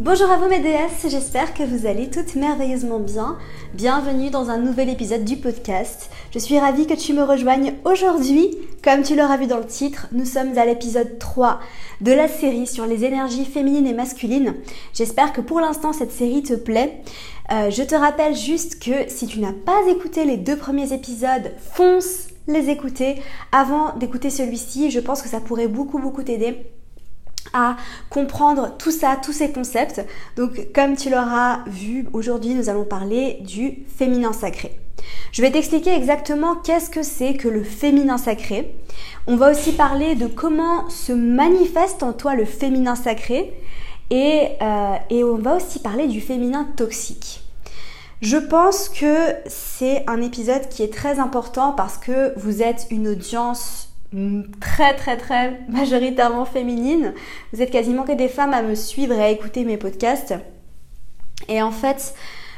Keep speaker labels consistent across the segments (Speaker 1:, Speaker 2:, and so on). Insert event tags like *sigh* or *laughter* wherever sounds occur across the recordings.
Speaker 1: Bonjour à vous mes déesses, j'espère que vous allez toutes merveilleusement bien. Bienvenue dans un nouvel épisode du podcast. Je suis ravie que tu me rejoignes aujourd'hui. Comme tu l'auras vu dans le titre, nous sommes à l'épisode 3 de la série sur les énergies féminines et masculines. J'espère que pour l'instant cette série te plaît. Euh, je te rappelle juste que si tu n'as pas écouté les deux premiers épisodes, fonce les écouter avant d'écouter celui-ci. Je pense que ça pourrait beaucoup beaucoup t'aider à comprendre tout ça, tous ces concepts. Donc comme tu l'auras vu, aujourd'hui nous allons parler du féminin sacré. Je vais t'expliquer exactement qu'est-ce que c'est que le féminin sacré. On va aussi parler de comment se manifeste en toi le féminin sacré et, euh, et on va aussi parler du féminin toxique. Je pense que c'est un épisode qui est très important parce que vous êtes une audience très très très majoritairement féminine. Vous êtes quasiment que des femmes à me suivre et à écouter mes podcasts. Et en fait,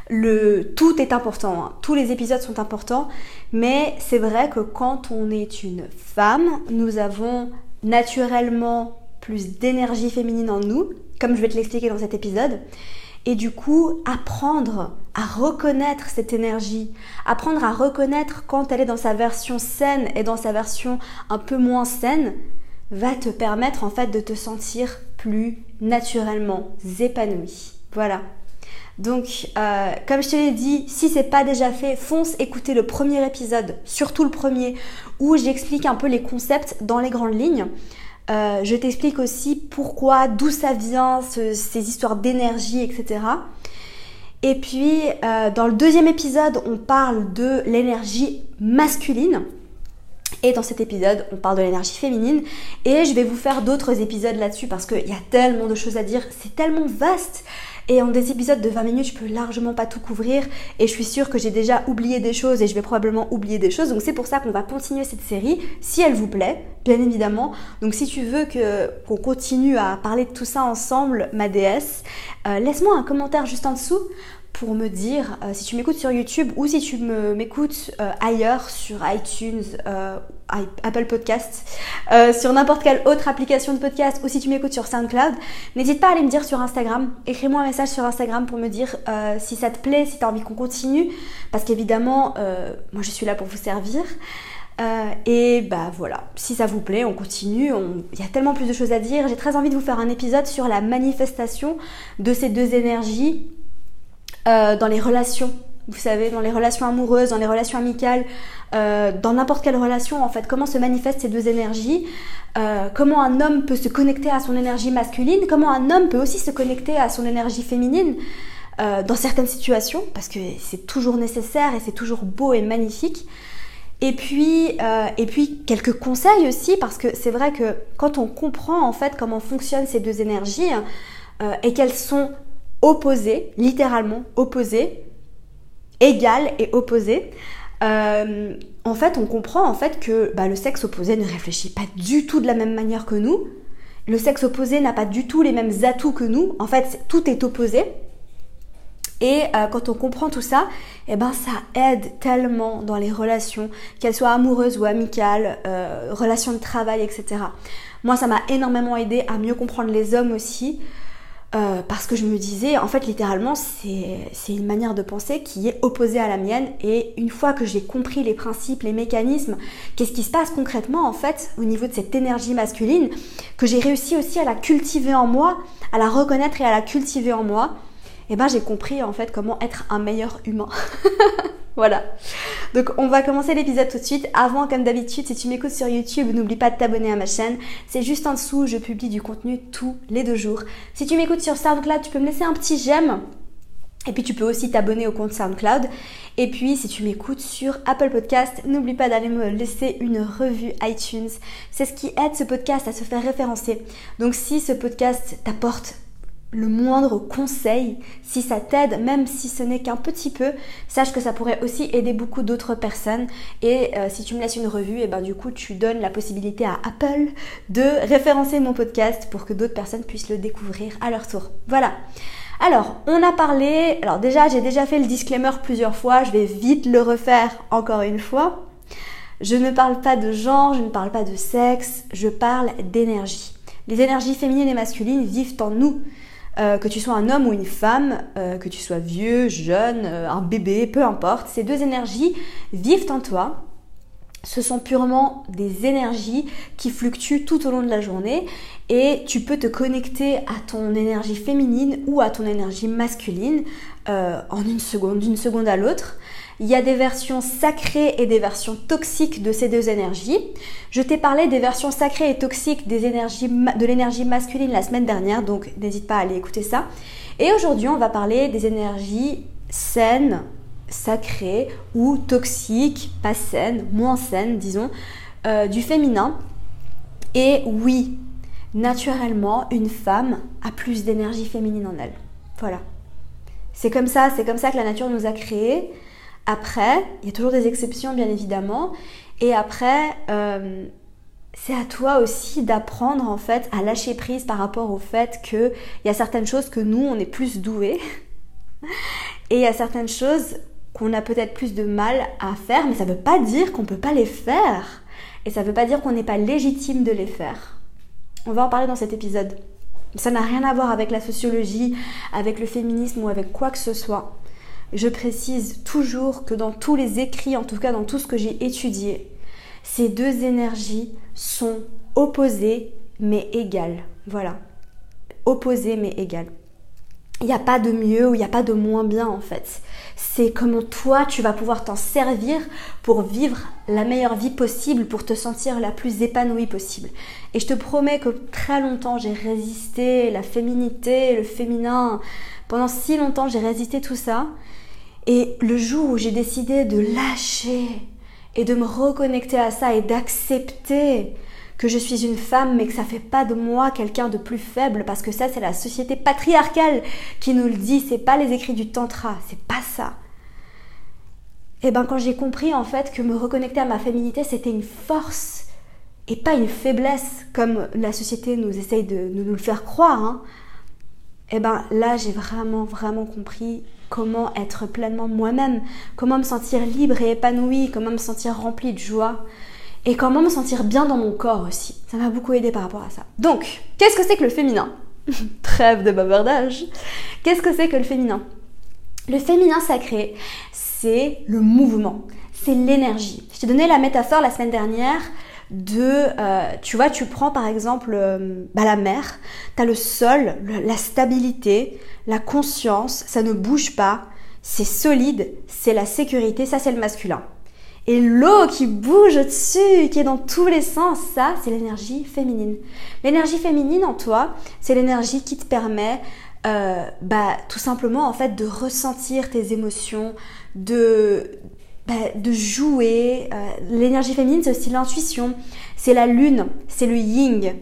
Speaker 1: le tout est important. Hein. Tous les épisodes sont importants, mais c'est vrai que quand on est une femme, nous avons naturellement plus d'énergie féminine en nous, comme je vais te l'expliquer dans cet épisode et du coup apprendre à reconnaître cette énergie, apprendre à reconnaître quand elle est dans sa version saine et dans sa version un peu moins saine, va te permettre en fait de te sentir plus naturellement épanoui. Voilà. Donc, euh, comme je te l'ai dit, si c'est pas déjà fait, fonce écouter le premier épisode, surtout le premier, où j'explique un peu les concepts dans les grandes lignes. Euh, je t'explique aussi pourquoi, d'où ça vient, ces histoires d'énergie, etc. Et puis, euh, dans le deuxième épisode, on parle de l'énergie masculine. Et dans cet épisode, on parle de l'énergie féminine. Et je vais vous faire d'autres épisodes là-dessus parce qu'il y a tellement de choses à dire. C'est tellement vaste. Et en des épisodes de 20 minutes, je peux largement pas tout couvrir. Et je suis sûre que j'ai déjà oublié des choses et je vais probablement oublier des choses. Donc c'est pour ça qu'on va continuer cette série, si elle vous plaît, bien évidemment. Donc si tu veux que qu'on continue à parler de tout ça ensemble, ma déesse, euh, laisse-moi un commentaire juste en dessous pour me dire euh, si tu m'écoutes sur YouTube ou si tu m'écoutes euh, ailleurs sur iTunes, euh, Apple Podcasts, sur n'importe quelle autre application de podcast ou si tu m'écoutes sur SoundCloud, n'hésite pas à aller me dire sur Instagram. Écris-moi un message sur Instagram pour me dire si ça te plaît, si tu as envie qu'on continue. Parce qu'évidemment, moi je suis là pour vous servir. et bah voilà, si ça vous plaît, on continue. Il y a tellement plus de choses à dire. J'ai très envie de vous faire un épisode sur la manifestation de ces deux énergies euh, dans les relations. Vous savez, dans les relations amoureuses, dans les relations amicales, euh, dans n'importe quelle relation, en fait, comment se manifestent ces deux énergies, euh, comment un homme peut se connecter à son énergie masculine, comment un homme peut aussi se connecter à son énergie féminine dans certaines situations, parce que c'est toujours nécessaire et c'est toujours beau et magnifique. Et puis, et puis quelques conseils aussi, parce que c'est vrai que quand on comprend en fait comment fonctionnent ces deux énergies et qu'elles sont opposés, littéralement opposés, égal et opposé. Euh, en fait, on comprend en fait que bah, le sexe opposé ne réfléchit pas du tout de la même manière que nous. Le sexe opposé n'a pas du tout les mêmes atouts que nous. En fait, tout est opposé. Et euh, quand on comprend tout ça, eh ben ça aide tellement dans les relations, qu'elles soient amoureuses ou amicales, euh, relations de travail, etc. Moi, ça m'a énormément aidé à mieux comprendre les hommes aussi. Euh, parce que je me disais, en fait, littéralement, c'est une manière de penser qui est opposée à la mienne. Et une fois que j'ai compris les principes, les mécanismes, qu'est-ce qui se passe concrètement, en fait, au niveau de cette énergie masculine, que j'ai réussi aussi à la cultiver en moi, à la reconnaître et à la cultiver en moi, et eh ben j'ai compris, en fait, comment être un meilleur humain. *laughs* voilà. Donc on va commencer l'épisode tout de suite. Avant, comme d'habitude, si tu m'écoutes sur YouTube, n'oublie pas de t'abonner à ma chaîne. C'est juste en dessous, je publie du contenu tous les deux jours. Si tu m'écoutes sur SoundCloud, tu peux me laisser un petit j'aime Et puis tu peux aussi t'abonner au compte SoundCloud. Et puis si tu m'écoutes sur Apple Podcast, n'oublie pas d'aller me laisser une revue iTunes. C'est ce qui aide ce podcast à se faire référencer. Donc si ce podcast t'apporte le moindre conseil, si ça t'aide, même si ce n'est qu'un petit peu, sache que ça pourrait aussi aider beaucoup d'autres personnes. Et euh, si tu me laisses une revue, et eh ben du coup tu donnes la possibilité à Apple de référencer mon podcast pour que d'autres personnes puissent le découvrir à leur tour. Voilà. Alors, on a parlé, alors déjà j'ai déjà fait le disclaimer plusieurs fois, je vais vite le refaire encore une fois. Je ne parle pas de genre, je ne parle pas de sexe, je parle d'énergie. Les énergies féminines et masculines vivent en nous. Euh, que tu sois un homme ou une femme, euh, que tu sois vieux, jeune, euh, un bébé, peu importe, ces deux énergies vivent en toi. Ce sont purement des énergies qui fluctuent tout au long de la journée et tu peux te connecter à ton énergie féminine ou à ton énergie masculine en une d'une seconde à l'autre. Il y a des versions sacrées et des versions toxiques de ces deux énergies. Je t'ai parlé des versions sacrées et toxiques des énergies, de l'énergie masculine la semaine dernière, donc n'hésite pas à aller écouter ça. Et aujourd'hui, on va parler des énergies saines, sacrées ou toxiques, pas saines, moins saines, disons, euh, du féminin. Et oui, naturellement, une femme a plus d'énergie féminine en elle. Voilà. C'est comme ça, c'est comme ça que la nature nous a créés. Après, il y a toujours des exceptions bien évidemment. Et après, euh, c'est à toi aussi d'apprendre en fait à lâcher prise par rapport au fait qu'il y a certaines choses que nous, on est plus doués. Et il y a certaines choses qu'on a peut-être plus de mal à faire, mais ça ne veut pas dire qu'on ne peut pas les faire. Et ça ne veut pas dire qu'on n'est pas légitime de les faire. On va en parler dans cet épisode. Ça n'a rien à voir avec la sociologie, avec le féminisme ou avec quoi que ce soit. Je précise toujours que dans tous les écrits, en tout cas dans tout ce que j'ai étudié, ces deux énergies sont opposées mais égales. Voilà. Opposées mais égales. Il n'y a pas de mieux ou il n'y a pas de moins bien en fait. C'est comment toi tu vas pouvoir t'en servir pour vivre la meilleure vie possible, pour te sentir la plus épanouie possible. Et je te promets que très longtemps j'ai résisté la féminité, le féminin. Pendant si longtemps j'ai résisté tout ça. Et le jour où j'ai décidé de lâcher et de me reconnecter à ça et d'accepter que je suis une femme mais que ça fait pas de moi quelqu'un de plus faible parce que ça c'est la société patriarcale qui nous le dit, c'est pas les écrits du tantra, c'est pas ça. Et eh ben quand j'ai compris en fait que me reconnecter à ma féminité c'était une force et pas une faiblesse comme la société nous essaye de nous, le faire croire, hein, et eh ben là j'ai vraiment vraiment compris comment être pleinement moi-même, comment me sentir libre et épanouie, comment me sentir remplie de joie et comment me sentir bien dans mon corps aussi. Ça m'a beaucoup aidé par rapport à ça. Donc, qu'est-ce que c'est que le féminin? *laughs* Trêve de bavardage. Qu'est-ce que c'est que le féminin? Le féminin sacré, c'est le mouvement, c'est l'énergie. Je t'ai donné la métaphore la semaine dernière de, euh, tu vois, tu prends par exemple euh, bah, la mer, tu as le sol, la stabilité, la conscience, ça ne bouge pas, c'est solide, c'est la sécurité, ça c'est le masculin. Et l'eau qui bouge au-dessus, qui est dans tous les sens, ça c'est l'énergie féminine. L'énergie féminine en toi, c'est l'énergie qui te permet euh, bah, tout simplement en fait de ressentir tes émotions, de, de jouer. Euh, l'énergie féminine, c'est aussi l'intuition, c'est la lune, c'est le ying,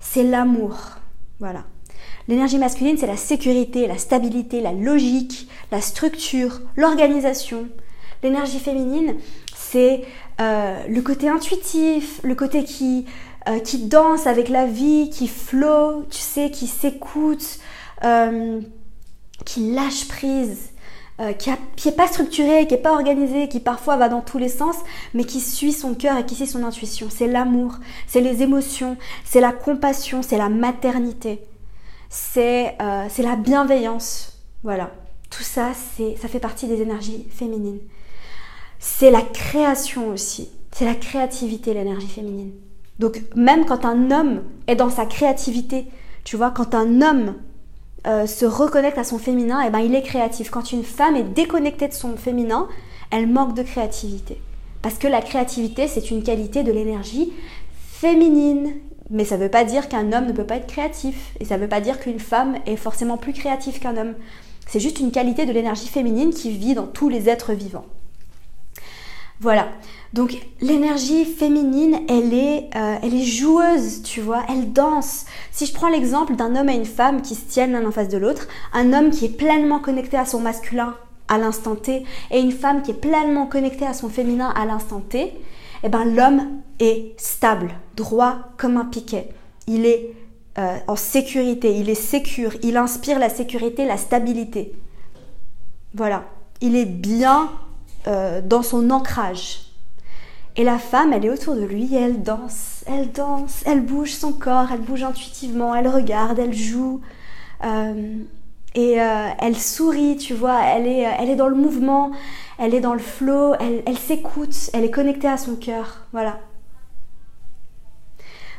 Speaker 1: c'est l'amour. Voilà. L'énergie masculine, c'est la sécurité, la stabilité, la logique, la structure, l'organisation. L'énergie féminine, c'est euh, le côté intuitif, le côté qui, euh, danse avec la vie, qui flow, tu sais, qui s'écoute, qui lâche prise. Euh, qui, n'est pas structuré, qui n'est pas organisé, qui parfois va dans tous les sens, mais qui suit son cœur et qui suit son intuition. C'est l'amour, c'est les émotions, c'est la compassion, c'est la maternité, c'est euh, la bienveillance. Voilà, tout ça, ça fait partie des énergies féminines. C'est la création aussi, c'est la créativité, l'énergie féminine. Donc même quand un homme est dans sa créativité, tu vois, quand un homme euh, se reconnecte à son féminin, et eh ben il est créatif. Quand une femme est déconnectée de son féminin, elle manque de créativité. Parce que la créativité, c'est une qualité de l'énergie féminine. Mais ça ne veut pas dire qu'un homme ne peut pas être créatif. Et ça ne veut pas dire qu'une femme est forcément plus créative qu'un homme. C'est juste une qualité de l'énergie féminine qui vit dans tous les êtres vivants. Voilà. Donc l'énergie féminine, elle est, euh, elle est joueuse, tu vois, elle danse. Si je prends l'exemple d'un homme et une femme qui se tiennent l'un en face de l'autre, un homme qui est pleinement connecté à son masculin à l'instant T et une femme qui est pleinement connectée à son féminin à l'instant T, eh ben l'homme est stable, droit comme un piquet. Il est euh, en sécurité, il est sécure, il inspire la sécurité, la stabilité. Voilà, il est bien euh, dans son ancrage. Et la femme, elle est autour de lui et elle danse, elle danse, elle bouge son corps, elle bouge intuitivement, elle regarde, elle joue. Euh, et euh, elle sourit, tu vois, elle est, elle est dans le mouvement, elle est dans le flow, elle, elle s'écoute, elle est connectée à son cœur, voilà.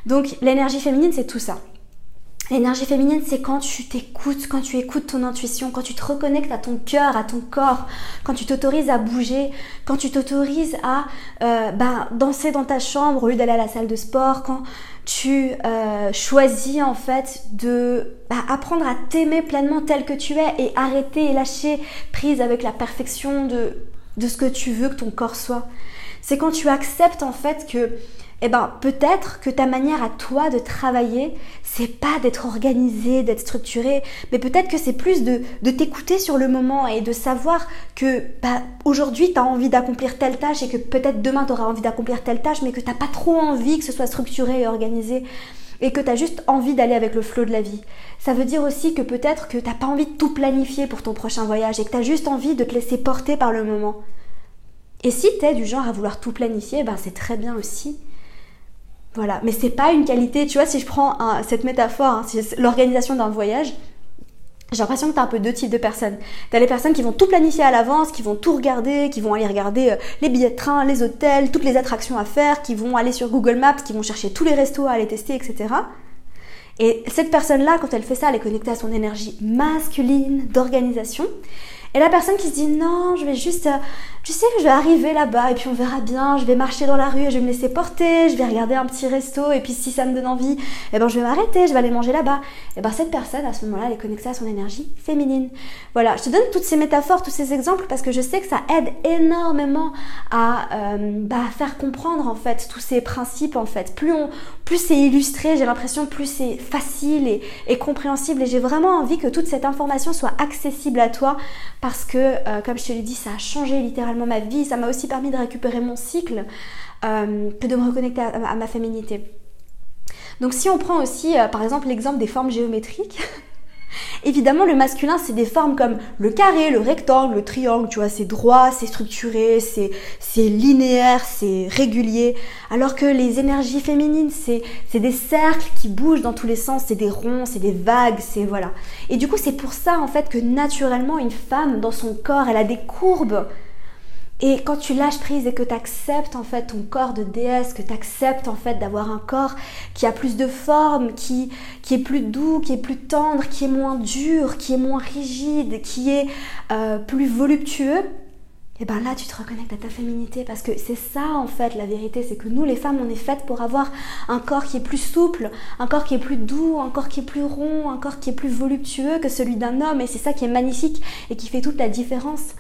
Speaker 1: Donc l'énergie féminine, c'est tout ça. L'énergie féminine, c'est quand tu t'écoutes, quand tu écoutes ton intuition, quand tu te reconnectes à ton cœur, à ton corps, quand tu t'autorises à bouger, quand tu t'autorises à euh, ben, danser dans ta chambre au lieu d'aller à la salle de sport, quand tu euh, choisis en fait de bah, apprendre à t'aimer pleinement tel que tu es et arrêter et lâcher prise avec la perfection de, de ce que tu veux que ton corps soit. C'est quand tu acceptes en fait que eh ben peut-être que ta manière à toi de travailler, c'est pas d'être organisé, d'être structuré, mais peut-être que c'est plus de, t'écouter sur le moment et de savoir que bah, aujourd'hui tu envie d'accomplir telle tâche et que peut-être demain tu auras envie d'accomplir telle tâche, mais que t'as pas trop envie que ce soit structuré et organisé et que tu as juste envie d'aller avec le flot de la vie. Ça veut dire aussi que peut-être que t'as pas envie de tout planifier pour ton prochain voyage et que tu juste envie de te laisser porter par le moment. Et si tu du genre à vouloir tout planifier, ben c'est très bien aussi. Voilà, mais c'est pas une qualité, tu vois, si je prends cette métaphore, hein, l'organisation d'un voyage, j'ai l'impression que tu as un peu deux types de personnes. Tu as les personnes qui vont tout planifier à l'avance, qui vont tout regarder, qui vont aller regarder euh, les billets de train, les hôtels, toutes les attractions à faire, qui vont aller sur Google Maps, qui vont chercher tous les restos à aller tester, etc. Et cette personne-là, quand elle fait ça, elle est connectée à son énergie masculine d'organisation. Et la personne qui se dit non, je vais juste, euh, tu sais que je vais arriver là-bas et puis on verra bien, je vais marcher dans la rue et je vais me laisser porter, je vais regarder un petit resto et puis si ça me donne envie, eh ben je vais m'arrêter, je vais aller manger là-bas. Et ben cette personne à ce moment-là, elle est connectée à son énergie féminine. Voilà, je te donne toutes ces métaphores, tous ces exemples parce que je sais que ça aide énormément à euh, bah, faire comprendre en fait tous ces principes en fait. Plus on, plus c'est illustré, j'ai l'impression plus c'est facile et, compréhensible et j'ai vraiment envie que toute cette information soit accessible à toi que, euh, comme je te l'ai dit, ça a changé littéralement ma vie. Ça m'a aussi permis de récupérer mon cycle, euh, de me reconnecter à, ma féminité. Donc si on prend aussi, euh, par exemple, l'exemple des formes géométriques, *laughs* Évidemment, le masculin, c'est des formes comme le carré, le rectangle, le triangle, tu vois, c'est droit, c'est structuré, c'est, linéaire, c'est régulier. Alors que les énergies féminines, c'est, c'est des cercles qui bougent dans tous les sens, c'est des ronds, c'est des vagues, c'est voilà. Et du coup, c'est pour ça, en fait, que naturellement, une femme, dans son corps, elle a des courbes et quand tu lâches prise et que tu acceptes en fait ton corps de déesse, que tu acceptes en fait d'avoir un corps qui a plus de forme, qui, qui est plus doux, qui est plus tendre, qui est moins dur, qui est moins rigide, qui est euh, plus voluptueux, et ben là tu te reconnectes à ta féminité. Parce que c'est ça en fait la vérité, c'est que nous les femmes on est faites pour avoir un corps qui est plus souple, un corps qui est plus doux, un corps qui est plus rond, un corps qui est plus voluptueux que celui d'un homme. Et c'est ça qui est magnifique et qui fait toute la différence.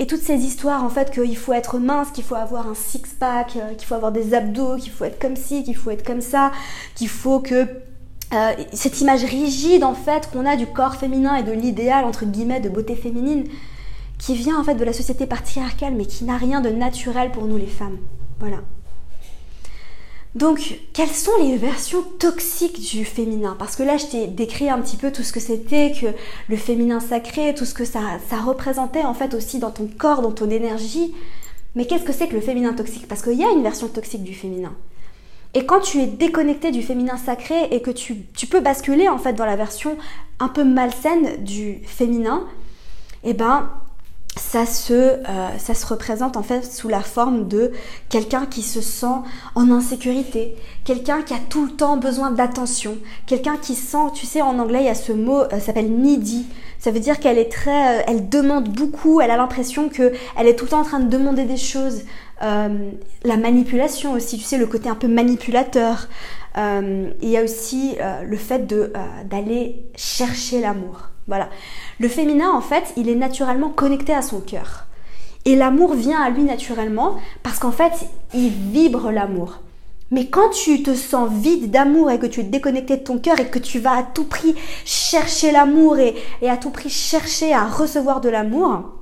Speaker 1: Et toutes ces histoires, en fait, qu'il faut être mince, qu'il faut avoir un six-pack, euh, qu'il faut avoir des abdos, qu'il faut être comme ci, qu'il faut être comme ça, qu'il faut que euh, cette image rigide, en fait, qu'on a du corps féminin et de l'idéal, entre guillemets, de beauté féminine, qui vient, en fait, de la société patriarcale, mais qui n'a rien de naturel pour nous, les femmes. Voilà. Donc, quelles sont les versions toxiques du féminin? Parce que là, je t'ai décrit un petit peu tout ce que c'était, que le féminin sacré, tout ce que ça, représentait en fait aussi dans ton corps, dans ton énergie. Mais qu'est-ce que c'est que le féminin toxique? Parce qu'il y a une version toxique du féminin. Et quand tu es déconnecté du féminin sacré et que tu, tu peux basculer en fait dans la version un peu malsaine du féminin, eh ben ça se, euh, ça se représente en fait sous la forme de quelqu'un qui se sent en insécurité, quelqu'un qui a tout le temps besoin d'attention, quelqu'un qui sent, tu sais, en anglais il y a ce mot, euh, ça s'appelle needy. Ça veut dire qu'elle est très, euh, elle demande beaucoup, elle a l'impression que elle est tout le temps en train de demander des choses. la manipulation aussi, tu sais, le côté un peu manipulateur. il y a aussi le fait de d'aller chercher l'amour. Voilà. Le féminin, en fait, il est naturellement connecté à son cœur. Et l'amour vient à lui naturellement parce qu'en fait, il vibre l'amour. Mais quand tu te sens vide d'amour et que tu es déconnecté de ton cœur et que tu vas à tout prix chercher l'amour et, à tout prix chercher à recevoir de l'amour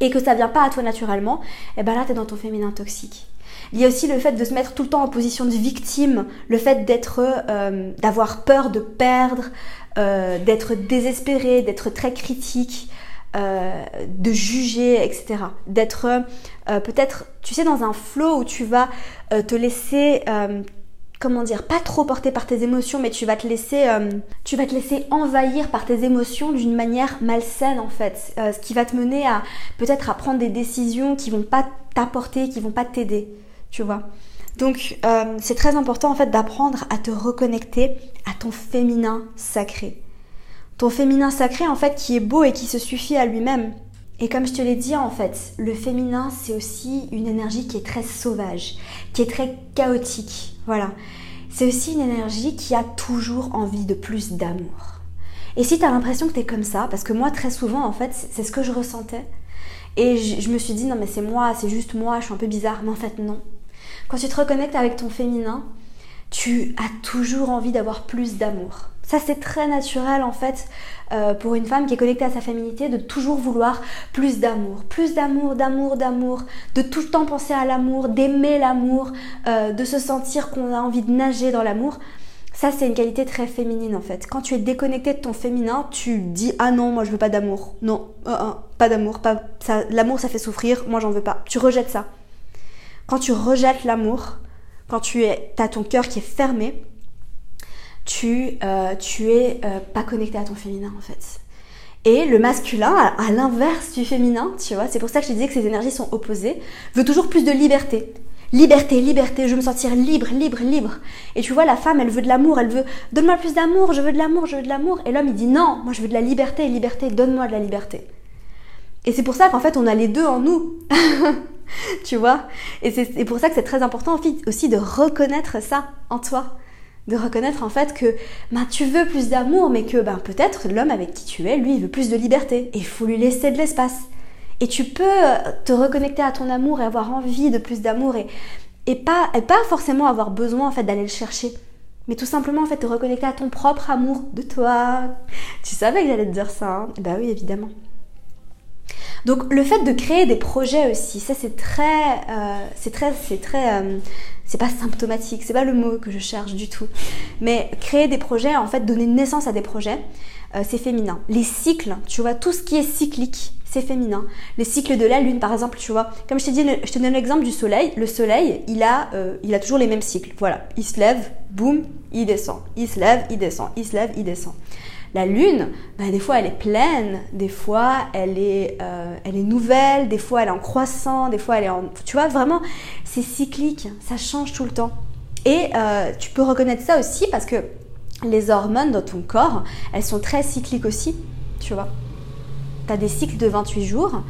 Speaker 1: et que ça vient pas à toi naturellement, et eh ben là es dans ton féminin toxique. Il y a aussi le fait de se mettre tout le temps en position de victime, le fait d'être, euh, d'avoir peur de perdre, euh, d'être désespéré, d'être très critique, euh, de juger, etc. D'être euh, peut-être, tu sais, dans un flow où tu vas te laisser, comment dire, pas trop porter par tes émotions, mais tu vas te laisser, tu vas te laisser envahir par tes émotions d'une manière malsaine en fait, ce qui va te mener à peut-être à prendre des décisions qui vont pas t'apporter, qui vont pas t'aider, tu vois. Donc c'est très important en fait d'apprendre à te reconnecter à ton féminin sacré ton féminin sacré en fait qui est beau et qui se suffit à lui-même. Et comme je te l'ai dit en fait, le féminin c'est aussi une énergie qui est très sauvage, qui est très chaotique. Voilà. C'est aussi une énergie qui a toujours envie de plus d'amour. Et si tu as l'impression que tu es comme ça, parce que moi très souvent en fait c'est ce que je ressentais, et je, me suis dit non mais c'est moi, c'est juste moi, je suis un peu bizarre, mais en fait non. Quand tu te reconnectes avec ton féminin, tu as toujours envie d'avoir plus d'amour. Ça, c'est très naturel en fait euh, pour une femme qui est connectée à sa féminité de toujours vouloir plus d'amour, plus d'amour, d'amour, d'amour, de tout le temps penser à l'amour, d'aimer l'amour, euh, de se sentir qu'on a envie de nager dans l'amour. Ça, c'est une qualité très féminine en fait. Quand tu es déconnecté de ton féminin, tu dis ah non, moi je veux pas d'amour. Non, euh, pas d'amour, pas. L'amour, ça fait souffrir. Moi, j'en veux pas. Tu rejettes ça. Quand tu rejettes l'amour, quand tu as ton cœur qui est fermé, tu, euh, tu es euh, pas connecté à ton féminin en fait. Et le masculin, à, l'inverse du féminin, tu vois, c'est pour ça que je disais que ces énergies sont opposées, veut toujours plus de liberté. Liberté, liberté, je veux me sentir libre, libre, libre. Et tu vois, la femme, elle veut de l'amour, elle veut donne-moi plus d'amour, je veux de l'amour, je veux de l'amour. Et l'homme, il dit non, moi je veux de la liberté, liberté, donne-moi de la liberté. Et c'est pour ça qu'en fait, on a les deux en nous. *laughs* *laughs* tu vois? Et c'est pour ça que c'est très important aussi de reconnaître ça en toi de reconnaître en fait que ben, tu veux plus d'amour, mais que ben, peut-être l'homme avec qui tu es, lui, il veut plus de liberté. Et il faut lui laisser de l'espace. Et tu peux euh, te reconnecter à ton amour et avoir envie de plus d'amour et, pas, et pas forcément avoir besoin en fait d'aller le chercher. Mais tout simplement en fait te reconnecter à ton propre amour de toi. Tu savais que j'allais te dire ça, hein? Bah oui, évidemment. Donc le fait de créer des projets aussi, ça c'est très, euh, c'est très, c'est très, euh, c'est pas symptomatique, c'est pas le mot que je cherche du tout. Mais créer des projets, en fait, donner naissance à des projets, euh, c'est féminin. Les cycles, tu vois, tout ce qui est cyclique, c'est féminin. Les cycles de la lune, par exemple, tu vois, comme je t'ai dit, je te donne l'exemple du soleil. Le soleil, il a, il a toujours les mêmes cycles. Voilà, il se lève, boum, il descend. Il se lève, il descend. Il se lève, il descend. La lune, bah, des fois elle est pleine, des fois elle est, euh, elle est nouvelle, des fois elle est en croissant, des fois elle est en... Tu vois, vraiment, c'est cyclique, ça change tout le temps. Et euh, tu peux reconnaître ça aussi parce que les hormones dans ton corps, elles sont très cycliques aussi, tu vois. Tu as des cycles de 28 jours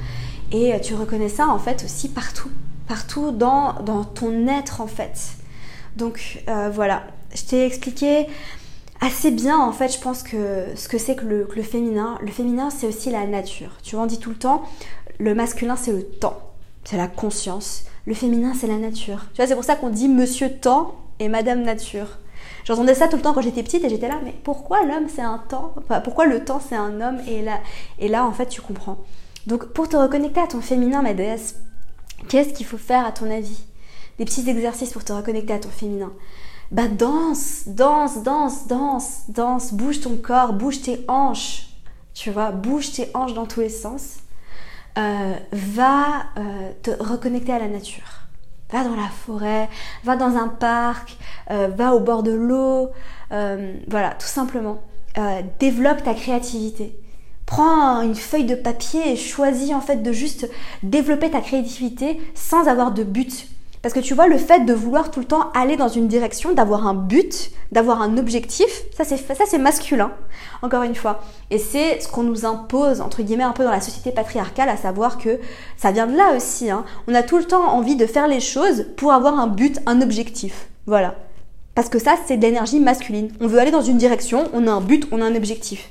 Speaker 1: et tu reconnais ça en fait aussi partout, partout dans, ton être en fait. Donc euh, voilà, je t'ai expliqué assez bien en fait je pense que ce que c'est que le, féminin. Le féminin c'est aussi la nature. Tu on dit tout le temps, le masculin c'est le temps, c'est la conscience. Le féminin c'est la nature. Tu vois c'est pour ça qu'on dit monsieur temps et madame nature. J'entendais ça tout le temps quand j'étais petite et j'étais là, mais pourquoi l'homme c'est un temps? Pourquoi le temps c'est un homme? Et là, et là en fait tu comprends. Donc pour te reconnecter à ton féminin, ma déesse, qu'est-ce qu'il faut faire à ton avis? Des petits exercices pour te reconnecter à ton féminin bah danse, danse, danse, danse, danse, bouge ton corps, bouge tes hanches, tu vois, bouge tes hanches dans tous les sens. Euh, va euh, te reconnecter à la nature. Va dans la forêt, va dans un parc, euh, va au bord de l'eau, voilà, tout simplement. développe ta créativité. Prends une feuille de papier et choisis en fait de juste développer ta créativité sans avoir de but parce que tu vois, le fait de vouloir tout le temps aller dans une direction, d'avoir un but, d'avoir un objectif, ça c'est, masculin, encore une fois. Et c'est ce qu'on nous impose, entre guillemets, un peu dans la société patriarcale, à savoir que ça vient de là aussi. Hein. On a tout le temps envie de faire les choses pour avoir un but, un objectif. Voilà. Parce que ça, c'est de l'énergie masculine. On veut aller dans une direction, on a un but, on a un objectif.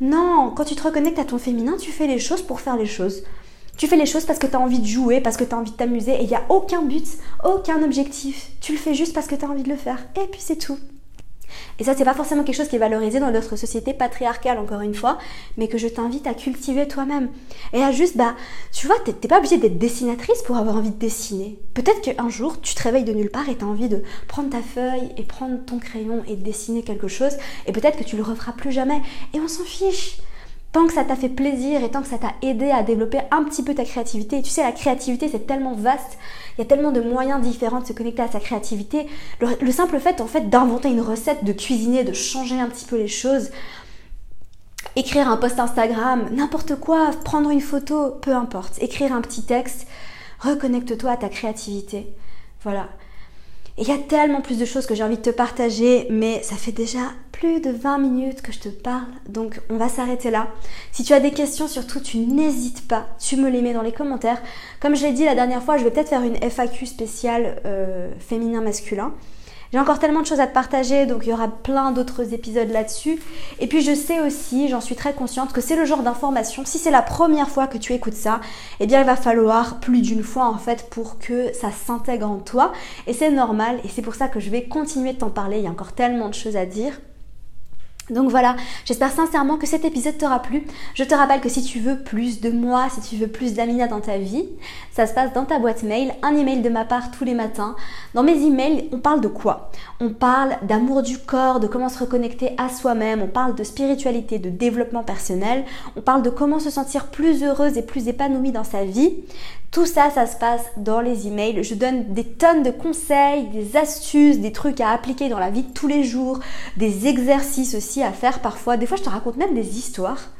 Speaker 1: Non, quand tu te reconnectes à ton féminin, tu fais les choses pour faire les choses. Tu fais les choses parce que tu as envie de jouer, parce que tu as envie de t'amuser et il n'y a aucun but, aucun objectif. Tu le fais juste parce que tu as envie de le faire. Et puis c'est tout. Et ça, c'est pas forcément quelque chose qui est valorisé dans notre société patriarcale, encore une fois, mais que je t'invite à cultiver toi-même. Et à juste, bah, tu vois, t'es pas obligé d'être dessinatrice pour avoir envie de dessiner. Peut-être qu'un jour, tu te réveilles de nulle part et t'as envie de prendre ta feuille et prendre ton crayon et dessiner quelque chose, et peut-être que tu le referas plus jamais. Et on s'en fiche tant que ça t'a fait plaisir et tant que ça t'a aidé à développer un petit peu ta créativité. tu sais, la créativité, c'est tellement vaste, il y a tellement de moyens différents de se connecter à sa créativité. Le, simple fait, en fait, d'inventer une recette, de cuisiner, de changer un petit peu les choses, écrire un post Instagram, n'importe quoi, prendre une photo, peu importe, écrire un petit texte, reconnecte-toi à ta créativité. Voilà il y a tellement plus de choses que j'ai envie de te partager, mais ça fait déjà plus de 20 minutes que je te parle, donc on va s'arrêter là. Si tu as des questions, surtout, tu n'hésites pas, tu me les mets dans les commentaires. Comme je l'ai dit la dernière fois, je vais peut-être faire une FAQ spéciale euh, féminin-masculin. J'ai encore tellement de choses à te partager, donc il y aura plein d'autres épisodes là-dessus. Et puis je sais aussi, j'en suis très consciente, que c'est le genre d'information, si c'est la première fois que tu écoutes ça, eh bien il va falloir plus d'une fois en fait pour que ça s'intègre en toi. Et c'est normal, et c'est pour ça que je vais continuer de t'en parler, il y a encore tellement de choses à dire. Donc voilà, j'espère sincèrement que cet épisode t'aura plu. Je te rappelle que si tu veux plus de moi, si tu veux plus d'Amina dans ta vie, ça se passe dans ta boîte mail, un email de ma part tous les matins. Dans mes emails, on parle de quoi? On parle d'amour du corps, de comment se reconnecter à soi-même, on parle de spiritualité, de développement personnel, on parle de comment se sentir plus heureuse et plus épanouie dans sa vie. Tout ça, ça se passe dans les emails. Je donne des tonnes de conseils, des astuces, des trucs à appliquer dans la vie de tous les jours, des exercices aussi à faire parfois. Des fois, je te raconte même des histoires.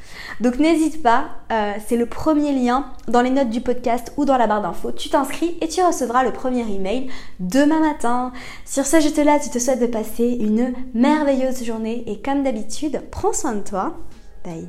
Speaker 1: Donc n'hésite pas, euh, c'est le premier lien dans les notes du podcast ou dans la barre d'infos. Tu t'inscris et tu recevras le premier email demain matin. Sur ce, je te laisse, je te souhaite de passer une merveilleuse journée et comme d'habitude, prends soin de toi. Bye.